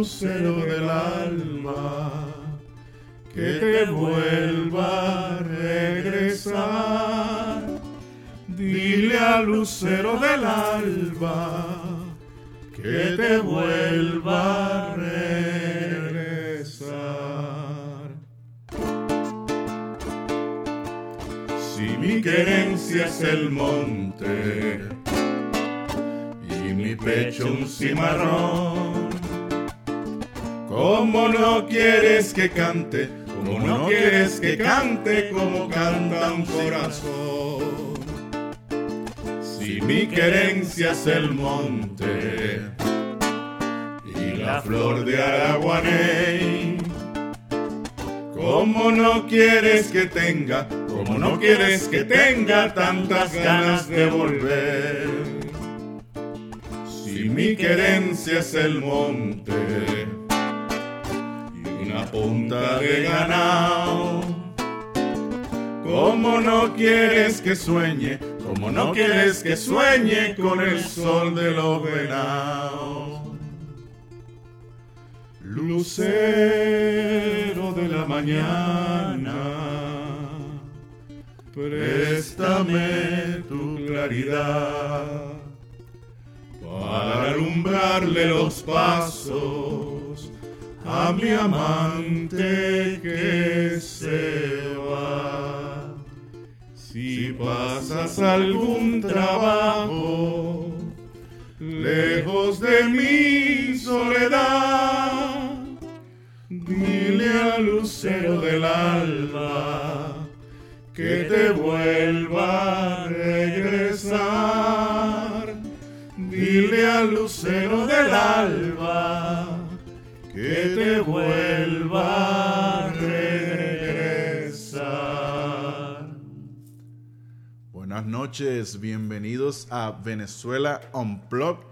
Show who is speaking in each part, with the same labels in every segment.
Speaker 1: lucero del alma que te vuelva a regresar. Dile al lucero del alba que te vuelva a regresar. Si mi querencia es el monte y mi pecho un cimarrón, ¿cómo no quieres que cante? ¿Cómo no quieres que cante como canta un corazón? Si mi querencia es el monte y la flor de Araguaney, ¿cómo no quieres que tenga, cómo no quieres que tenga tantas ganas de volver? Si mi querencia es el monte una punta de ganado, ¿cómo no quieres que sueñe? Como no quieres que sueñe con el sol de los venados. Lucero de la mañana, préstame tu claridad para alumbrarle los pasos a mi amante que se va. Si pasas algún trabajo lejos de mi soledad, dile al lucero del alma que te vuelva a regresar. Dile al lucero del alba
Speaker 2: noches, bienvenidos a Venezuela Unplugged,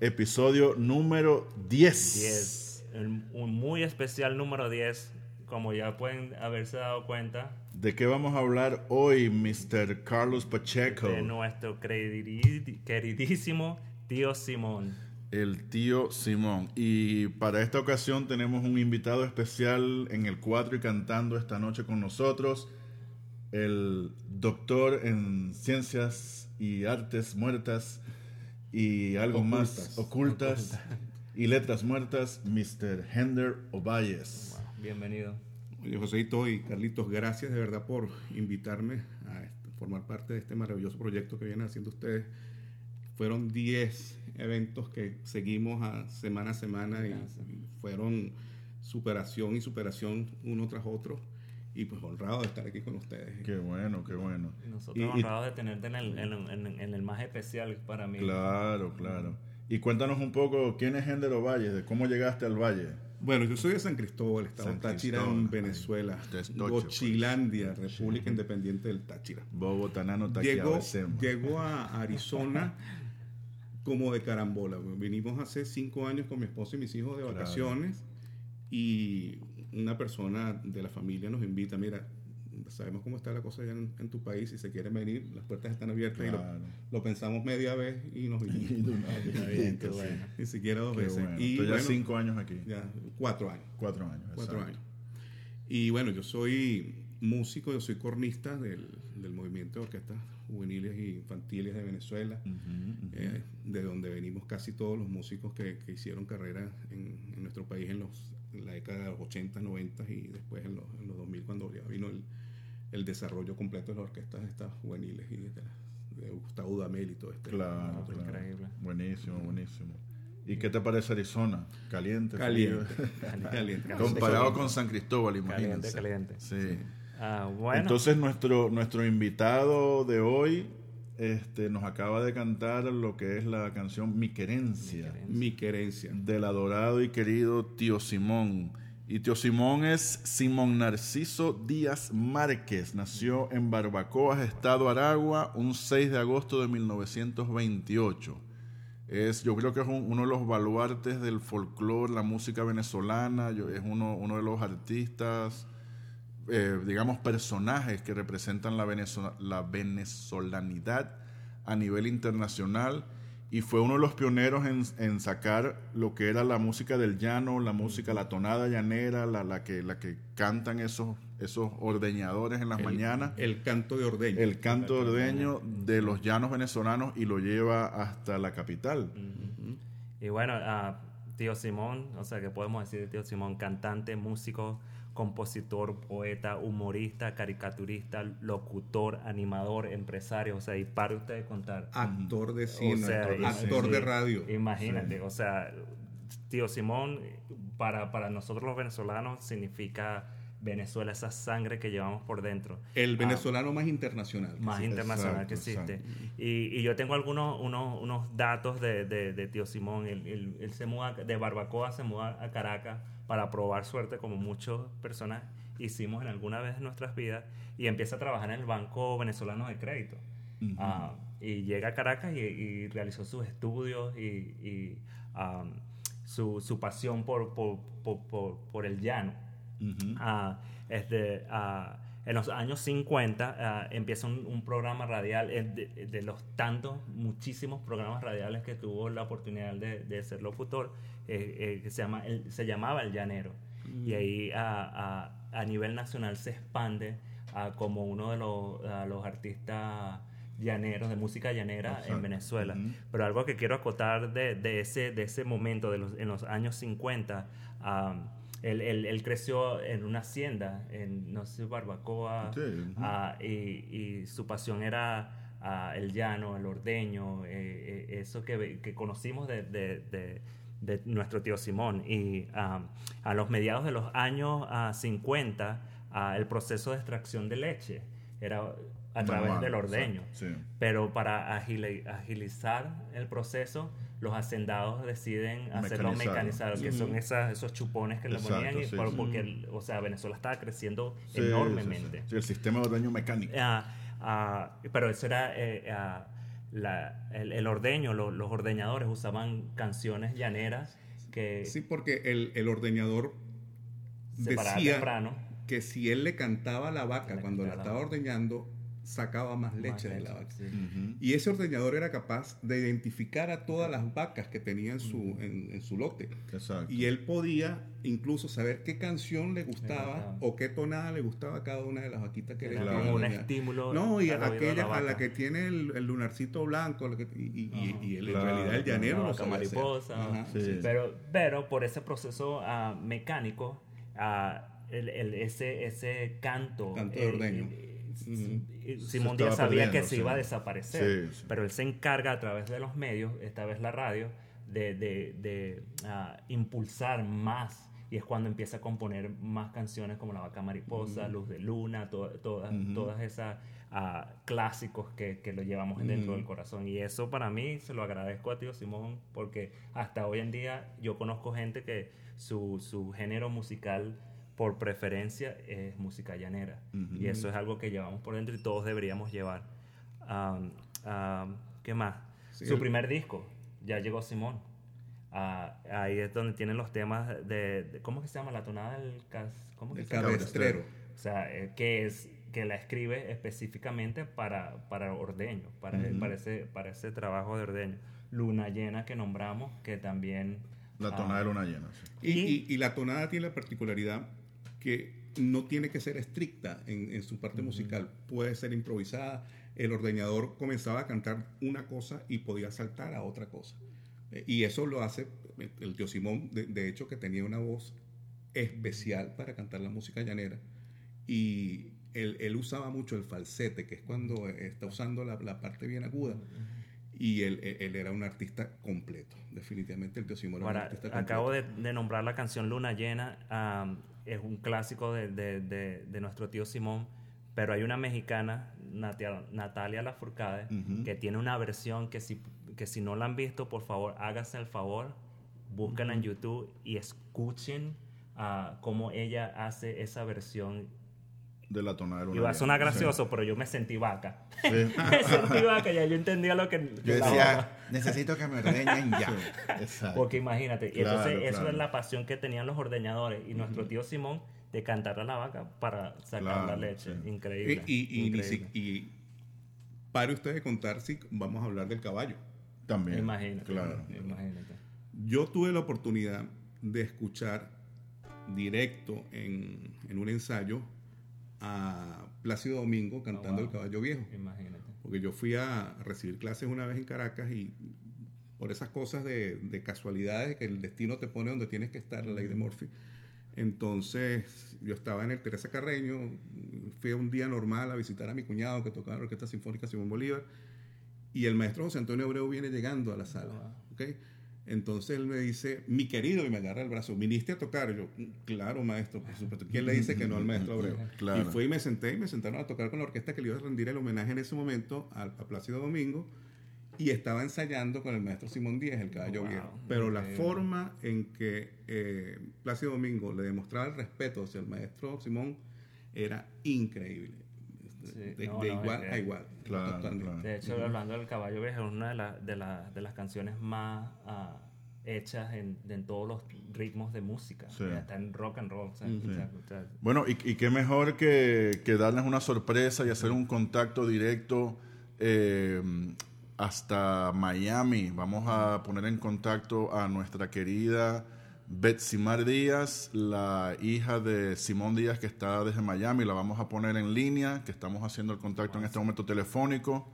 Speaker 2: episodio número 10.
Speaker 3: 10. El- un muy especial número 10, como ya pueden haberse dado cuenta,
Speaker 2: ¿De qué vamos a hablar hoy, Mr. Carlos Pacheco?
Speaker 3: de nuestro queridísimo tío Simón.
Speaker 2: El tío Simón. Y para esta ocasión tenemos un invitado especial en el 4 y cantando esta noche con nosotros, el doctor en ciencias y artes muertas y algo más ocultas y letras muertas, Mr. Hender Ovalles.
Speaker 3: Wow, bienvenido.
Speaker 1: Oye, Joséito y Carlitos, gracias de verdad por invitarme a este- formar parte de este maravilloso proyecto que vienen haciendo ustedes. Fueron 10 eventos que seguimos a semana a semana y, y fueron superación y superación uno tras otro. Y pues honrado de estar aquí con ustedes.
Speaker 2: Qué bueno, qué bueno.
Speaker 3: Nosotros
Speaker 2: Y- y-
Speaker 3: honrados de tenerte en el, en, en- en el más especial para mí.
Speaker 2: Claro, claro. Y cuéntanos un poco quién es Hender Ovalles, de cómo llegaste al valle.
Speaker 1: Bueno, yo soy de San Cristóbal, Estado
Speaker 2: San
Speaker 1: Táchira,
Speaker 2: Cristóbal,
Speaker 1: en Venezuela.
Speaker 2: Tocho, pues.
Speaker 1: Gochilandia, República Independiente del Táchira.
Speaker 2: Bobo Tanano
Speaker 1: Llegó, llegó a Arizona como de carambola. Vinimos hace cinco años con mi esposa y mis hijos de
Speaker 2: Claro.
Speaker 1: vacaciones y una persona de la familia nos invita, mira, sabemos cómo está la cosa allá en, en tu país, si se quieren venir, las puertas están abiertas y lo, lo pensamos media vez y nos vinimos.
Speaker 3: bien, qué bueno.
Speaker 1: Ni siquiera dos
Speaker 2: Qué
Speaker 1: veces.
Speaker 2: bueno.
Speaker 1: Y
Speaker 2: ya
Speaker 1: bueno,
Speaker 2: cinco años aquí.
Speaker 1: ya cuatro años.
Speaker 2: Cuatro años.
Speaker 1: Cuatro
Speaker 2: exacto.
Speaker 1: años. Y bueno, yo soy músico, yo soy cornista del, del movimiento de orquestas juveniles e infantiles de Venezuela, eh, de donde venimos casi todos los músicos que, que hicieron carrera en, en nuestro país en, los, en la década de los 80, 90 y después en los, en los 2000 cuando ya vino el, el desarrollo completo de las orquestas estas juveniles y de, de Gustavo Dudamel y todo este.
Speaker 2: Claro,
Speaker 3: Otro
Speaker 2: claro.
Speaker 3: increíble.
Speaker 2: Buenísimo, buenísimo. ¿Y qué te parece Arizona? Caliente,
Speaker 1: Caliente.
Speaker 2: frío?
Speaker 1: Caliente.
Speaker 2: Comparado con San Cristóbal, imagínense.
Speaker 3: Caliente, caliente.
Speaker 2: Sí.
Speaker 3: Ah, bueno.
Speaker 2: Entonces nuestro nuestro invitado de hoy este, nos acaba de cantar lo que es la canción Mi Querencia,
Speaker 1: Mi querencia.
Speaker 2: del adorado y querido tío Simón. Y tío Simón es Simón Narciso Díaz Márquez. Nació en Barbacoas, Estado Aragua, un 6 de agosto de 1928. Es, yo creo que es un- uno de los baluartes del folclore, la música venezolana. yo- es uno, uno de los artistas, eh, digamos, personajes que representan la, venezo- la venezolanidad a nivel internacional. Y fue uno de los pioneros en, en sacar lo que era la música del llano, la música, la tonada llanera, la, la que, la que cantan esos, esos ordeñadores en las
Speaker 1: El-
Speaker 2: mañanas
Speaker 1: El canto de ordeño.
Speaker 2: el canto ordeño de los llanos venezolanos y lo lleva hasta la capital.
Speaker 3: Y bueno, ah, tío Simón, o sea, que podemos decir de tío Simón? Cantante, músico, compositor, poeta, humorista, caricaturista, locutor, animador, empresario, o sea, y para usted de contar.
Speaker 1: Actor de cine,
Speaker 3: O sea,
Speaker 1: actor,
Speaker 3: y-
Speaker 1: actor
Speaker 3: sí,
Speaker 1: de radio.
Speaker 3: Imagínate, o sea, tío Simón, para, para nosotros los venezolanos significa Venezuela, esa sangre que llevamos por dentro.
Speaker 1: El
Speaker 3: Ah,
Speaker 1: venezolano más internacional.
Speaker 3: más
Speaker 1: Sí.
Speaker 3: internacional que
Speaker 2: exacto,
Speaker 3: existe. Y, y yo tengo algunos unos, unos datos de, de, de tío Simón. Él, él- él se muda de Barbacoa, se muda a Caracas para probar suerte, como muchas personas hicimos en alguna vez en nuestras vidas, y empieza a trabajar en el Banco Venezolano de Crédito. Ah, y llega a Caracas y, y realizó sus estudios y, y, um, su, su pasión por, por, por, por- el llano. Ah, este, ah, en los años 50 ah, empieza un, un programa radial, eh, de, de los tantos, muchísimos programas radiales que tuvo la oportunidad de, de ser locutor, eh, eh, que se, llama, el- se llamaba El Llanero. Y ahí a, a- a nivel nacional se expande ah, como uno de los, los artistas llaneros, de música llanera en
Speaker 2: Exacto.
Speaker 3: Venezuela.
Speaker 2: Ujú.
Speaker 3: Pero algo que quiero acotar de, de ese, de ese momento, de los, en los años 50, am, él, él- él creció en una hacienda, en, no sé, Barbacoa,
Speaker 2: Sí,
Speaker 3: ah, y, y su pasión era ah, el llano, el ordeño, eh, eh, eso que, que conocimos de, de- de- de nuestro tío Simón. Y am, a los mediados de los años ah, 50, ah, el proceso de extracción de leche era a través
Speaker 2: Manual,
Speaker 3: del ordeño.
Speaker 2: sí.
Speaker 3: Pero para agili- agilizar el proceso, los hacendados deciden hacerlo mecanizado, que son esas, esos chupones que le
Speaker 2: Exacto,
Speaker 3: ponían, y
Speaker 2: sí,
Speaker 3: por-
Speaker 2: sí.
Speaker 3: porque, o sea, Venezuela estaba creciendo
Speaker 2: Sí,
Speaker 3: enormemente.
Speaker 2: sí, sí. Sí, el sistema de ordeño mecánico.
Speaker 3: Ah, pero eso era eh, ah, la- el, el ordeño, lo- los ordeñadores usaban canciones llaneras que
Speaker 1: Sí, porque el, el ordeñador decía
Speaker 3: temprano.
Speaker 1: que si él le cantaba a la vaca cuando la estaba ordeñando, sacaba más leche de la vaca.
Speaker 3: sí.
Speaker 1: Y ese ordeñador era capaz de identificar a todas las vacas que tenía en su, en, en su lote.
Speaker 2: Exacto.
Speaker 1: Y él podía incluso saber qué canción le gustaba o qué tonada le gustaba a cada una de las vaquitas que
Speaker 3: Era
Speaker 1: le
Speaker 3: como un
Speaker 1: ordeñar.
Speaker 3: estímulo.
Speaker 1: No, y a aquella a la que tiene el, el lunarcito blanco, la que- y, y- y-
Speaker 3: Ajá.
Speaker 1: y él,
Speaker 2: Claro,
Speaker 1: en realidad el llanero lo hacer.
Speaker 3: mariposa.
Speaker 1: Ajá,
Speaker 2: Sí.
Speaker 1: sí.
Speaker 3: Pero, pero por ese proceso ah, mecánico, ah, el, el- ese, ese canto.
Speaker 1: Canto de ordeño.
Speaker 3: Simón Díaz sabía que se
Speaker 2: sí.
Speaker 3: iba a desaparecer,
Speaker 2: Sí, sí.
Speaker 3: pero él se encarga a través de los medios, esta vez la radio, de, de- de, ah, impulsar más. Y es cuando empieza a componer más canciones como La Vaca Mariposa, Luz de Luna, to- todas, todas esas ah, clásicos que, que lo llevamos dentro del corazón. Y eso para mí se lo agradezco a tío Simón porque hasta hoy en día yo conozco gente que su, su género musical por preferencia es música llanera. Y eso es algo que llevamos por dentro y todos deberíamos llevar. ¿Qué más?
Speaker 1: Sí,
Speaker 3: su
Speaker 1: el-
Speaker 3: primer disco, ya llegó Simón. Ah, ahí es donde tienen los temas de, de- ¿cómo que se llama? La tonada del cas, ¿cómo que
Speaker 1: El
Speaker 3: se llama?
Speaker 1: cabestrero.
Speaker 3: O sea, eh, que es que la escribe específicamente para, para ordeño, para,
Speaker 2: Ujú.
Speaker 3: para, ese, para ese trabajo de ordeño. Luna llena que nombramos, que también...
Speaker 2: La
Speaker 3: ah,
Speaker 2: tonada de luna llena. sí.
Speaker 1: Y,
Speaker 3: Y-
Speaker 1: y- y la tonada tiene la particularidad que no tiene que ser estricta en, en su parte musical, puede ser improvisada. El ordeñador comenzaba a cantar una cosa y podía saltar a otra cosa. Eh, y eso lo hace el tío Simón, de, de hecho, que tenía una voz especial para cantar la música llanera. Y él, él usaba mucho el falsete, que es cuando está usando la, la parte bien aguda. Y él, él- él era un artista completo, definitivamente el tío Simón era un
Speaker 3: Ahora,
Speaker 1: artista completo.
Speaker 3: acabo de, de nombrar la canción Luna Llena, am, es un clásico de, de- de- nuestro tío Simón, pero hay una mexicana Natia- Natalia Lafourcade, que tiene una versión que si, que si no la han visto, por favor, háganse el favor, búsquenla en YouTube y escuchen ah, cómo ella hace esa versión.
Speaker 2: De la tonada de
Speaker 3: va a sonar
Speaker 2: sí.
Speaker 3: gracioso, pero yo me sentí vaca.
Speaker 2: Sí.
Speaker 3: me sentí vaca, ya yo entendía lo que...
Speaker 4: Yo
Speaker 3: la
Speaker 4: decía, necesito que me ordeñen ya.
Speaker 2: Exacto.
Speaker 3: Porque imagínate, y
Speaker 2: Claro,
Speaker 3: entonces eso es la pasión que tenían los ordeñadores y nuestro tío Simón de cantar a la vaca para sacar
Speaker 2: Claro,
Speaker 3: la leche.
Speaker 2: sí.
Speaker 3: Increíble.
Speaker 1: Y, y,
Speaker 3: increíble.
Speaker 1: y pare usted de contar si vamos a hablar del caballo.
Speaker 2: También.
Speaker 3: Imagínate.
Speaker 2: Claro.
Speaker 3: Imagínate.
Speaker 1: Yo tuve la oportunidad de escuchar directo en, en un ensayo a Plácido Domingo cantando
Speaker 3: Oh, wow.
Speaker 1: El Caballo Viejo.
Speaker 3: Imagínate.
Speaker 1: Porque yo fui a recibir clases una vez en Caracas y por esas cosas de, de casualidades que el destino te pone donde tienes que estar, la ley de Murphy. Entonces yo estaba en el Teresa Carreño, fui un día normal a visitar a mi cuñado que tocaba la Orquesta Sinfónica Simón Bolívar y el maestro José Antonio Abreu viene llegando a la sala. ¿ok? Entonces él me dice, mi querido, y me agarra el brazo, ¿viniste a tocar? Y yo, claro, maestro, por supuesto. ¿Quién le dice que no al maestro Abreu?
Speaker 2: Claro.
Speaker 1: Y fui y me senté y me sentaron a tocar con la orquesta que le iba a rendir el homenaje en ese momento a, a Plácido Domingo y estaba ensayando con el maestro Simón Díaz, el caballo
Speaker 3: Wow,
Speaker 1: viejo. Pero la forma en que eh, Plácido Domingo le demostraba el respeto hacia el maestro Simón era increíble. De, de-
Speaker 3: no,
Speaker 1: de
Speaker 3: no,
Speaker 1: igual
Speaker 3: es que-
Speaker 1: a igual.
Speaker 2: Claro.
Speaker 3: De hecho, hablando del caballo viejo, es una de, la- de, la- de las canciones más ah, hechas en, en todos los ritmos de música.
Speaker 2: Sí.
Speaker 3: Está en rock and roll. o sea,
Speaker 2: Bueno, y, y qué mejor que, que darles una sorpresa y hacer un contacto directo eh, hasta Miami. Vamos a poner en contacto a nuestra querida Betsimar Díaz, la hija de Simón Díaz que está desde Miami. La vamos a poner en línea, que estamos haciendo el contacto en este momento telefónico.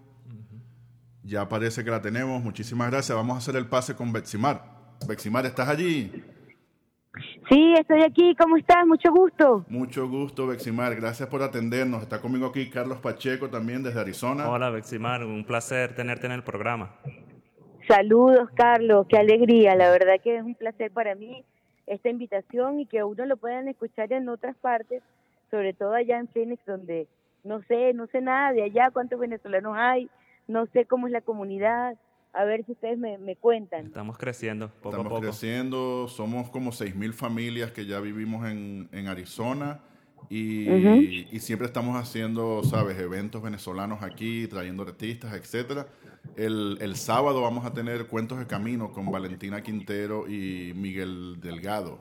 Speaker 2: Ya parece que la tenemos. Muchísimas gracias. Vamos a hacer el pase con Betsimar. Betsimar, ¿estás allí?
Speaker 5: Sí, estoy aquí. ¿Cómo estás? Mucho gusto.
Speaker 2: Mucho gusto, Beximar. Gracias por atendernos. Está conmigo aquí Carlos Pacheco también desde Arizona.
Speaker 3: Hola, Beximar. Un placer tenerte en el programa.
Speaker 5: Saludos, Carlos. Qué alegría. La verdad que es un placer para mí esta invitación y que uno lo puedan escuchar en otras partes, sobre todo allá en Phoenix, donde no sé, no sé nada de allá, cuántos venezolanos hay, no sé cómo es la comunidad. A ver si ustedes me, me cuentan.
Speaker 3: Estamos creciendo poco
Speaker 2: Estamos
Speaker 3: a poco.
Speaker 2: creciendo, somos como 6.000 familias que ya vivimos en, en Arizona y, siempre estamos haciendo, sabes, eventos venezolanos aquí, trayendo artistas, etcétera. El, el sábado vamos a tener Cuentos de Camino con Valentina Quintero y Miguel Delgado.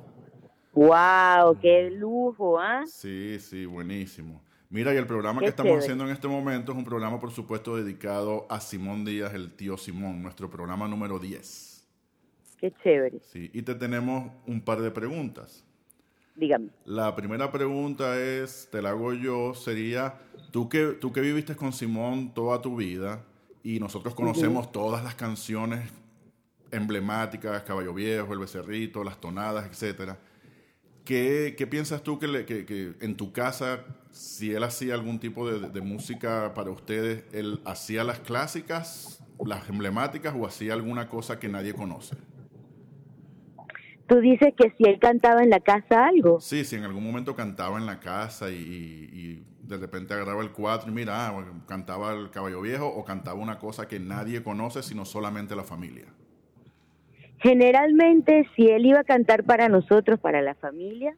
Speaker 5: ¡Wow! ¡Qué lujo! ¿ah?
Speaker 2: Sí, sí, buenísimo. Mira, y el programa
Speaker 5: Qué
Speaker 2: que estamos
Speaker 5: chévere.
Speaker 2: haciendo en este momento es un programa, por supuesto, dedicado a Simón Díaz, el tío Simón, nuestro programa número 10.
Speaker 5: ¡Qué chévere!
Speaker 2: Sí, y te tenemos un par de preguntas.
Speaker 5: Dígame.
Speaker 2: La primera pregunta es, te la hago yo, sería, tú que, tú que viviste con Simón toda tu vida y nosotros conocemos todas las canciones emblemáticas, Caballo Viejo, El Becerrito, Las Tonadas, etcétera. ¿Qué, qué piensas tú que, le- que- que en tu casa, si él hacía algún tipo de, de música para ustedes, él hacía las clásicas, las emblemáticas o hacía alguna cosa que nadie conoce?
Speaker 5: Tú dices que si él cantaba en la casa algo.
Speaker 2: Sí, si en algún momento cantaba en la casa y, de repente agarraba el cuatro y mira, ah, cantaba el caballo viejo o cantaba una cosa que nadie conoce sino solamente la familia.
Speaker 5: Generalmente, si él iba a cantar para nosotros, para la familia,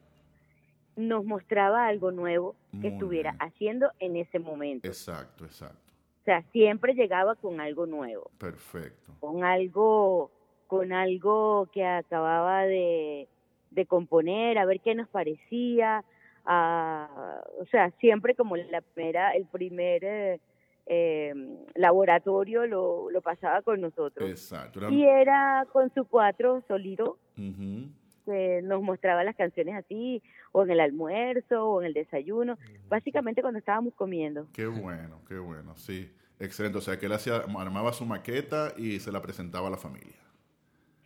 Speaker 5: nos mostraba algo nuevo que estuviera
Speaker 2: bien.
Speaker 5: haciendo en ese momento.
Speaker 2: Exacto, exacto.
Speaker 5: O sea, siempre llegaba con algo nuevo,
Speaker 2: Perfecto.
Speaker 5: con algo, con algo que acababa de, de componer, a ver qué nos parecía. ah, o sea, siempre como la primera, el primer eh, eh, laboratorio lo, lo pasaba con nosotros.
Speaker 2: Exacto.
Speaker 5: Y era con su cuatro solito,
Speaker 2: Ujú.
Speaker 5: que nos mostraba las canciones así, o en el almuerzo, o en el desayuno, básicamente cuando estábamos comiendo.
Speaker 2: Qué bueno, qué bueno, sí. Excelente. O sea, que él hacía, armaba su maqueta y se la presentaba a la familia.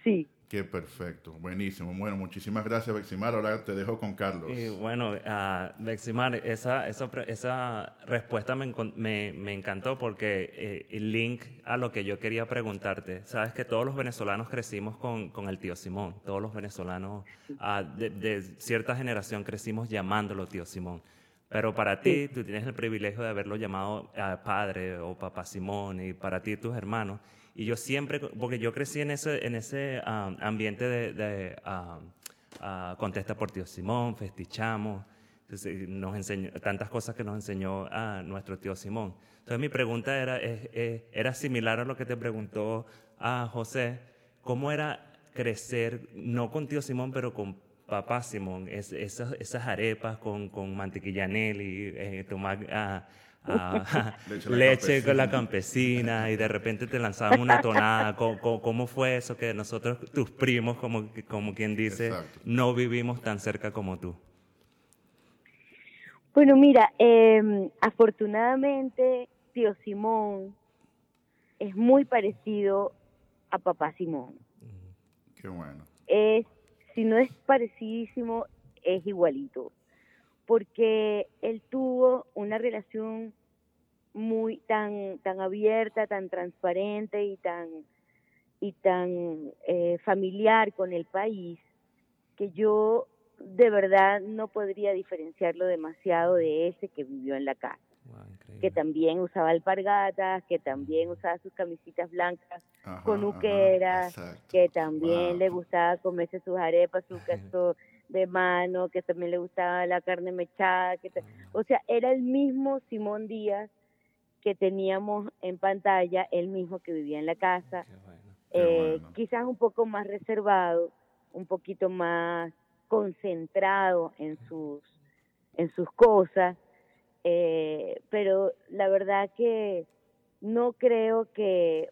Speaker 5: Sí.
Speaker 2: Qué perfecto. Buenísimo. Bueno, muchísimas gracias, Beximar. Ahora te dejo con Carlos.
Speaker 3: Y bueno, ah, Beximar, esa, esa, pre- esa respuesta me, encon- me, me encantó porque eh, el link a lo que yo quería preguntarte. Sabes que todos los venezolanos crecimos con, con el tío Simón. Todos los venezolanos ah, de, de cierta generación crecimos llamándolo tío Simón. Pero para ti, tú tienes el privilegio de haberlo llamado ah, padre o papá Simón, y para ti tus hermanos. Y yo siempre, porque yo crecí en ese, en ese ah, ambiente de, de ah, ah, contesta por tío Simón, festichamos, entonces, nos enseñó tantas cosas que nos enseñó a nuestro tío Simón. Entonces mi pregunta era, era similar a lo que te preguntó a José, ¿cómo era crecer, no con tío Simón, pero con papá Simón? Es- esas, esas arepas con, con mantequilla Nelly, eh, tomar ah, ah,
Speaker 2: Leche la
Speaker 3: con la
Speaker 2: campesina.
Speaker 3: y de repente te lanzaban una tonada. ¿Cómo, cómo- cómo fue eso que nosotros, tus primos, como, como quien dice,
Speaker 2: Exacto.
Speaker 3: no vivimos tan cerca como tú?
Speaker 5: Bueno, mira, eh, afortunadamente tío Simón es muy parecido a papá Simón.
Speaker 2: Qué bueno.
Speaker 5: Es, si no es parecidísimo, es igualito. Porque él tuvo una relación muy tan, tan abierta, tan transparente y tan, y tan eh, familiar con el país que yo de verdad no podría diferenciarlo demasiado de ese que vivió en la
Speaker 3: increíble.
Speaker 5: Que también usaba alpargatas, que también usaba sus camisitas blancas
Speaker 2: Ajá,
Speaker 5: con uqueras, que también
Speaker 2: Wow.
Speaker 5: le gustaba comerse sus arepas, su queso de mano, que también le gustaba la carne mechada, que o sea, era el mismo Simón Díaz que teníamos en pantalla, el mismo que vivía en la casa,
Speaker 3: bueno.
Speaker 5: Eh,
Speaker 2: bueno.
Speaker 5: quizás un poco más reservado, un poquito más concentrado en sus en sus cosas, eh, pero la verdad que no creo que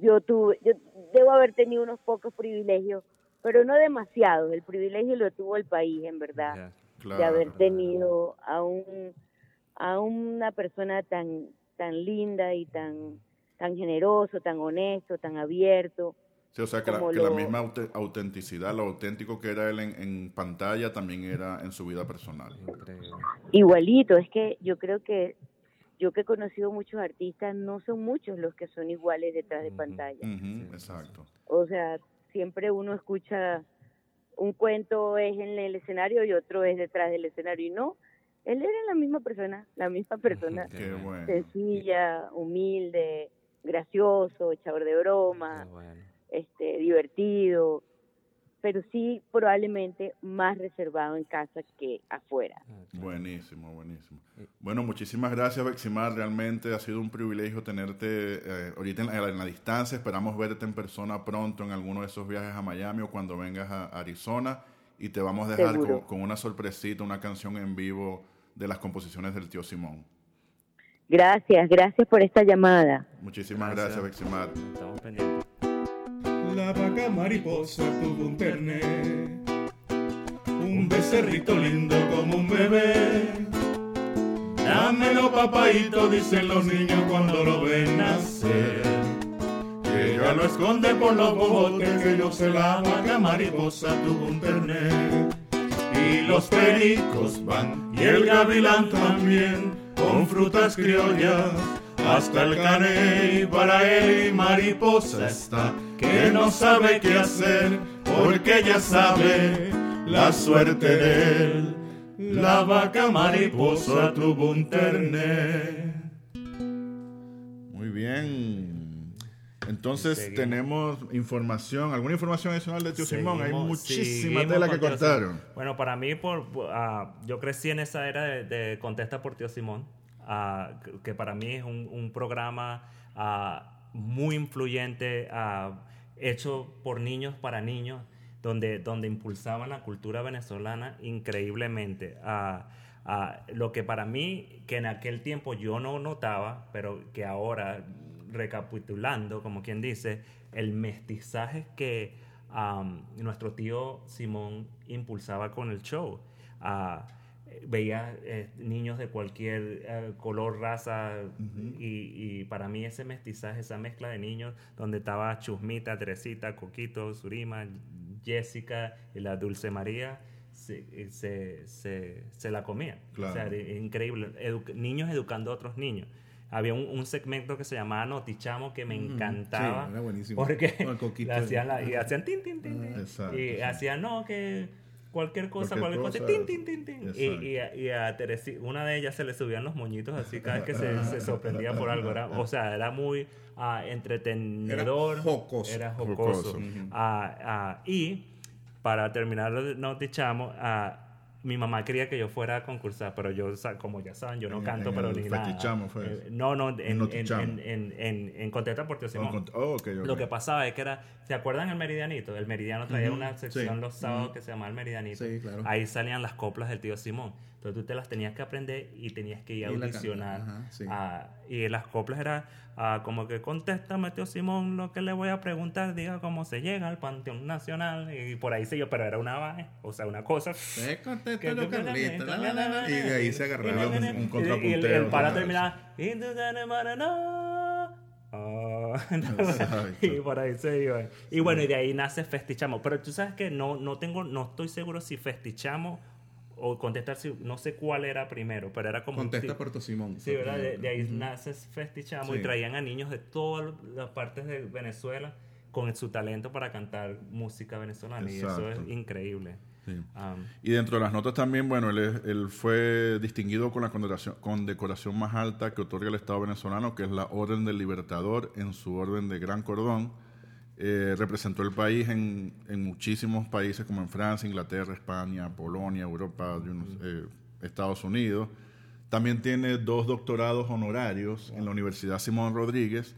Speaker 5: yo tuve, yo debo haber tenido unos pocos privilegios, pero no demasiados. El privilegio lo tuvo el país, en verdad.
Speaker 2: Claro.
Speaker 5: de haber tenido a un a una persona tan tan linda y tan tan generoso, tan honesto, tan abierto.
Speaker 2: Sí, o sea, que, la, misma aute- autenticidad, lo auténtico que era él en, en pantalla, también era en su vida personal.
Speaker 3: Increíble.
Speaker 5: Igualito, es que yo creo que yo que he conocido muchos artistas, no son muchos los que son iguales detrás de pantalla.
Speaker 2: Exacto.
Speaker 5: O sea, siempre uno escucha un cuento es en el escenario y otro es detrás del escenario. Y no, él era la misma persona, la misma persona,
Speaker 3: Qué bueno.
Speaker 5: sencilla, humilde, gracioso, echador de broma,
Speaker 3: Qué bueno.
Speaker 5: Este, divertido, pero sí probablemente más reservado en casa que afuera.
Speaker 3: Ah.
Speaker 2: Buenísimo, buenísimo. Bueno, muchísimas gracias, Beximar. Realmente ha sido un privilegio tenerte eh, ahorita en la, en la distancia. Esperamos verte en persona pronto en alguno de esos viajes a Miami o cuando vengas a Arizona. Y te vamos a dejar con, con una sorpresita, una canción en vivo de las composiciones del tío Simón.
Speaker 5: Gracias, gracias por esta llamada.
Speaker 2: Muchísimas
Speaker 3: Gracias.
Speaker 2: gracias, Beximar.
Speaker 3: Estamos pendientes.
Speaker 1: La vaca mariposa tuvo un terné, un becerrito lindo como un bebé. Dámelo papaito, dicen los niños cuando lo ven nacer. Que ella lo esconde por los bobotes, que yo sé la vaca mariposa tuvo un terné. Y los pericos van, y el gavilán también, con frutas criollas. Hasta el caney para él mariposa está, que no sabe qué hacer, porque ya sabe la suerte de él. La vaca mariposa tuvo un terné.
Speaker 2: Muy bien. Entonces
Speaker 3: Seguimos.
Speaker 2: tenemos información, alguna información adicional de tío Simón. Hay muchísima tela que cortaron.
Speaker 3: Bueno, para mí, por, ah, yo crecí en esa era de, de Contesta por Tío Simón, ah, que, para mí es un, un programa ah, muy influyente, ah, hecho por niños para niños, donde, donde impulsaban la cultura venezolana increíblemente. Ah, ah, lo que para mí, que en aquel tiempo yo no notaba, pero que ahora, recapitulando, como quien dice, el mestizaje que am, nuestro tío Simón impulsaba con el show. Ah, veía eh, niños de cualquier eh, color, raza, y, y para mí ese mestizaje, esa mezcla de niños, donde estaba Chusmita, Teresita, Coquito, Surima, Jessica y la Dulce María, se, se, se, se la comían.
Speaker 2: Claro.
Speaker 3: O sea, increíble. Edu- niños educando a otros niños. Había un, un segmento que se llamaba Notichamo que me encantaba.
Speaker 1: sí, era buenísimo.
Speaker 3: Porque hacían la- y hacían tin, tin, tin, tin.
Speaker 2: Exacto,
Speaker 3: y
Speaker 2: sí.
Speaker 3: hacían, no, que cualquier cosa,
Speaker 2: Cualquier
Speaker 3: cualquier, cosa,
Speaker 2: cosa.
Speaker 3: tin. Y, y a, y a Teresi- una de ellas se le subían los moñitos así cada vez que se, se sorprendía por algo. Era, o sea, era muy ah, entretenedor.
Speaker 1: Era jocoso.
Speaker 3: Era jocoso.
Speaker 2: Jocoso.
Speaker 3: Ah, ah, y para terminar, nos dichamos, mi mamá quería que yo fuera a concursar, pero yo, como ya saben, yo no
Speaker 2: En-
Speaker 3: canto,
Speaker 2: en
Speaker 3: pero ni nada.
Speaker 2: Fue
Speaker 3: Eh, no, no, en, en,
Speaker 2: Notichamo.
Speaker 3: en, en, en, en Contesta por Tío
Speaker 2: Oh,
Speaker 3: Simón.
Speaker 2: oh, ok, ok.
Speaker 3: Lo que pasaba es que era, ¿se acuerdan el Meridianito? El Meridiano traía una sección
Speaker 1: sí.
Speaker 3: los sábados que se llamaba el Meridianito.
Speaker 1: Sí, claro.
Speaker 3: Ahí salían las coplas del tío Simón. Entonces tú te las tenías que aprender y tenías que ir a audicionar.
Speaker 1: ajá, sí.
Speaker 3: Ah, y las coplas era ah, como que contéstame tío Simón lo que le voy a preguntar, diga cómo se llega al Panteón Nacional. Y por ahí se yo, pero era una o sea, una cosa.
Speaker 1: Se contesta
Speaker 3: que-
Speaker 1: lo Carlita, la, la, la, la, y de ahí se agarraba.
Speaker 2: un- un
Speaker 3: Y- y el-
Speaker 2: contrapunteo,
Speaker 3: el para terminar. Y por ahí se iba. Y bueno, y de ahí nace Festichamo. Pero tú sabes que no, no tengo, no estoy seguro si Festichamo o contestar si, no sé cuál era primero, pero era como
Speaker 1: Contesta Puerto Simón.
Speaker 3: Sí, ¿verdad? De, de ahí nace Festichamo y traían a niños de todas las partes de Venezuela con su talento para cantar música venezolana. Y eso es increíble.
Speaker 2: Sí.
Speaker 3: Um,
Speaker 2: Y dentro de las notas también, bueno, él, es- él fue distinguido con la condecoración, condecoración más alta que otorga el Estado venezolano, que es la Orden del Libertador en su orden de Gran Cordón. Eh, representó el país en, en muchísimos países como en Francia, Inglaterra, España, Polonia, Europa, eh, Estados Unidos. También tiene dos doctorados honorarios en la Universidad Simón Rodríguez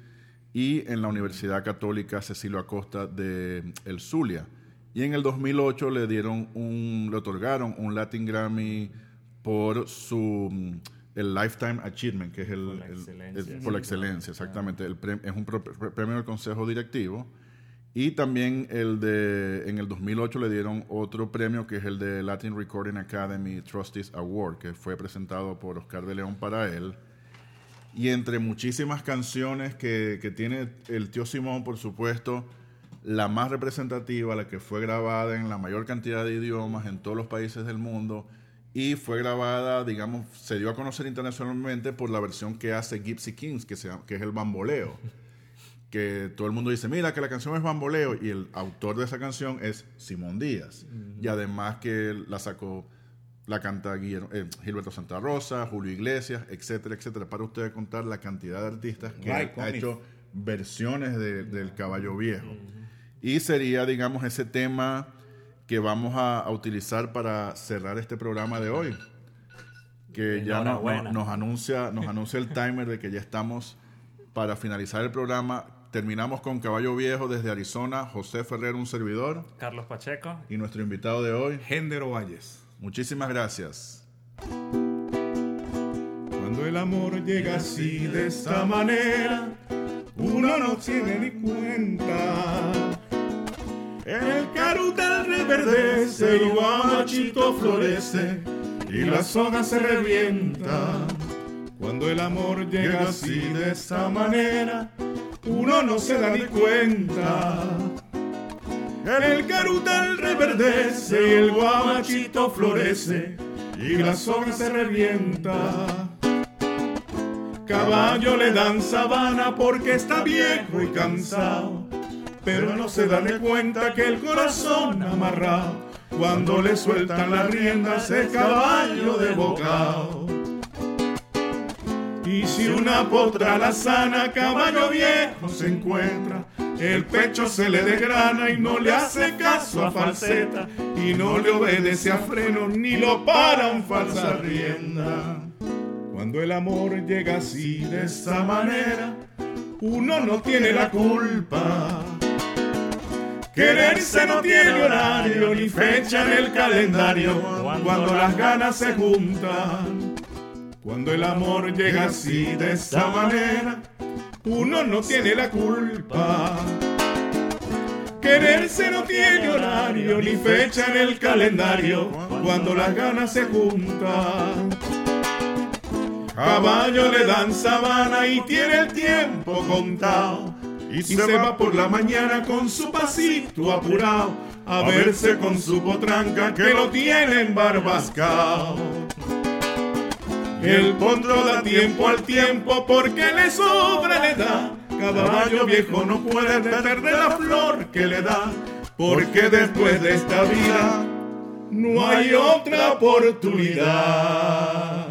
Speaker 2: y en la Universidad Católica Cecilio Acosta de El Zulia. Y en el 2008 le dieron un, le otorgaron un Latin Grammy por su mm, el Lifetime Achievement, que es el,
Speaker 3: Por la
Speaker 2: el-
Speaker 3: excelencia,
Speaker 2: el- por la excelencia, exactamente. El prem- es un premio del Consejo Directivo. Y también el de, en el 2008 le dieron otro premio que es el de Latin Recording Academy Trustees Award, que fue presentado por Oscar de León para él. Y entre muchísimas canciones que, que tiene el tío Simón, por supuesto, la más representativa, la que fue grabada en la mayor cantidad de idiomas en todos los países del mundo y fue grabada, digamos, se dio a conocer internacionalmente por la versión que hace Gypsy Kings, que, se que es el bamboleo. Que todo el mundo dice, mira, que la canción es bamboleo y el autor de esa canción es Simón Díaz. Y además que la sacó, la canta Guillermo- eh, Gilberto Santa Rosa, Julio Iglesias, etcétera, etcétera. Para ustedes contar la cantidad de artistas que
Speaker 1: Right,
Speaker 2: ha hecho versiones de- del Caballo Viejo. Y sería, digamos, ese tema que vamos a, a utilizar para cerrar este programa de hoy. Que ya no- no-
Speaker 3: Enhorabuena.
Speaker 2: nos, anuncia, nos anuncia el timer de que ya estamos para finalizar el programa. Terminamos con Caballo Viejo desde Arizona, José Ferrer, un servidor,
Speaker 3: Carlos Pacheco.
Speaker 2: y nuestro invitado de hoy.
Speaker 1: Género Valles.
Speaker 2: Muchísimas gracias.
Speaker 1: Cuando el amor llega así de esta manera, uno no tiene ni cuenta. El carutal reverdece, el guamachito florece y las hojas se revientan. Cuando el amor llega así de esta manera, uno no se da ni cuenta. El carutal reverdece y el guamachito florece y las hojas se revientan. Caballo le dan sabana porque está viejo y cansado, pero no se da de cuenta que el corazón amarrado, cuando le sueltan las riendas el caballo de bocado. Si una potra la sana, caballo viejo se encuentra, el pecho se le desgrana y no le hace caso a falseta, y no le obedece a freno ni lo para un falsa rienda. Cuando el amor llega así de esa manera, uno no tiene la culpa. Quererse no tiene horario ni fecha en el calendario cuando las ganas se juntan. Cuando el amor llega así de esa manera, uno no tiene la culpa. Quererse no tiene horario ni fecha en el calendario cuando las ganas se juntan. Caballo le dan sabana y tiene el tiempo contado. Y se va por la mañana con su pasito apurado a verse con su potranca que lo tiene embarbascado. El potro da tiempo al tiempo porque le sobra le da. Caballo viejo no puede perder la flor que le da. Porque después de esta vida no hay otra oportunidad.